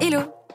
Hello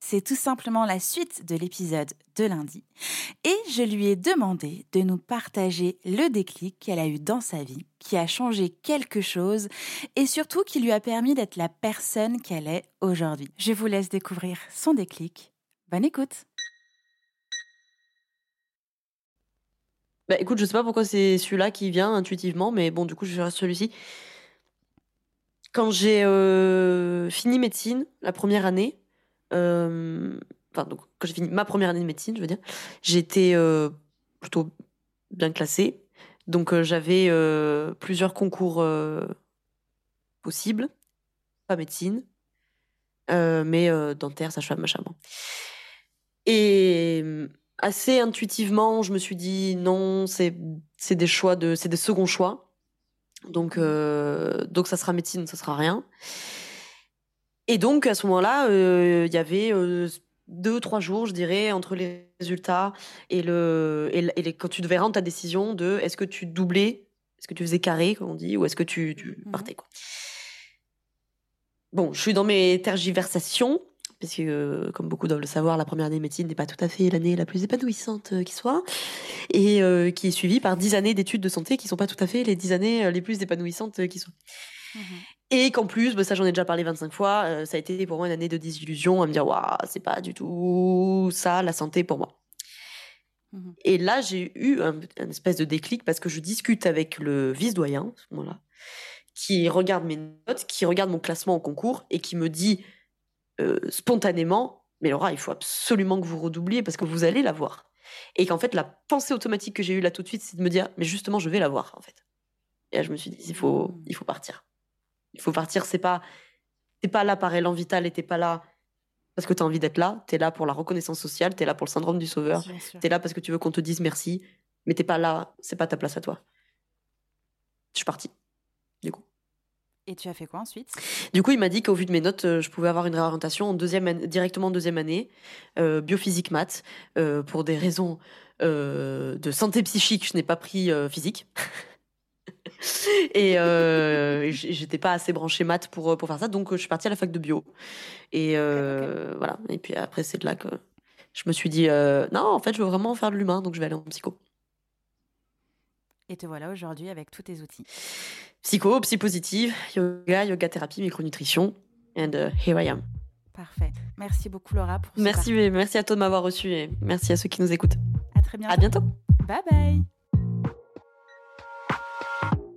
c'est tout simplement la suite de l'épisode de lundi. Et je lui ai demandé de nous partager le déclic qu'elle a eu dans sa vie, qui a changé quelque chose et surtout qui lui a permis d'être la personne qu'elle est aujourd'hui. Je vous laisse découvrir son déclic. Bonne écoute Bah écoute, je sais pas pourquoi c'est celui-là qui vient intuitivement, mais bon, du coup, je vais celui-ci. Quand j'ai euh, fini médecine, la première année, enfin, donc, quand j'ai fini ma première année de médecine, je veux dire, j'étais euh, plutôt bien classée. Donc, euh, j'avais plusieurs concours possibles. Pas médecine, mais dentaire, sage-femme, machin. Et assez intuitivement, je me suis dit non, c'est des choix de, c'est des seconds choix. Donc, donc ça sera médecine, ça sera rien. Et donc, à ce moment-là, euh, il y avait euh, deux, trois jours, je dirais, entre les résultats et, le, et, quand tu devais rendre ta décision de est-ce que tu doublais, est-ce que tu faisais carré, comme on dit, ou est-ce que tu, mmh partais. Quoi. Bon, je suis dans mes tergiversations, parce que, euh, comme beaucoup doivent le savoir, la première année de médecine n'est pas tout à fait l'année la plus épanouissante qui soit, et qui est suivie par dix années d'études de santé qui ne sont pas tout à fait les dix années les plus épanouissantes qui soient. Mmh et qu'en plus, bah, ça j'en ai déjà parlé 25 fois, euh, ça a été pour moi une année de désillusion, à me dire, waouh, c'est pas du tout ça la santé pour moi. Mmh et là, j'ai eu un, espèce de déclic parce que je discute avec le vice-doyen, ce moment-là, qui regarde mes notes, qui regarde mon classement au concours et qui me dit euh, spontanément, mais Laura, il faut absolument que vous redoubliez parce que vous allez l'avoir. Et qu'en fait, la pensée automatique que j'ai eue là tout de suite, c'est de me dire, mais justement, je vais l'avoir, en fait. Et là, je me suis dit, il faut, mmh. il faut partir. Il faut partir. C'est pas, t'es pas là par élan vital et t'es pas là parce que tu as envie d'être là. Tu es là pour la reconnaissance sociale. Tu es là pour le syndrome du sauveur. Tu es là parce que tu veux qu'on te dise merci. Mais t'es pas là. C'est pas ta place à toi. Je suis partie. Du coup. Et tu as fait quoi ensuite? Du coup, il m'a dit qu'au vu de mes notes, euh, je pouvais avoir une réorientation en deuxième directement en deuxième année, euh, biophysique maths, euh, pour des raisons de santé psychique. Je n'ai pas pris physique. et euh, j'étais pas assez branchée maths pour, pour faire ça, donc je suis partie à la fac de bio. Et euh, voilà. Et puis après, c'est de là que je me suis dit, euh, non, en fait, je veux vraiment faire de l'humain, donc je vais aller en psycho. Et te voilà aujourd'hui avec tous tes outils. Psycho, psy positive, yoga, yoga thérapie, micronutrition. And uh, here I am. Parfait. Merci beaucoup Laura pour Merci, merci à toi de m'avoir reçu et merci à ceux qui nous écoutent. À très bientôt. À bientôt. Bye bye.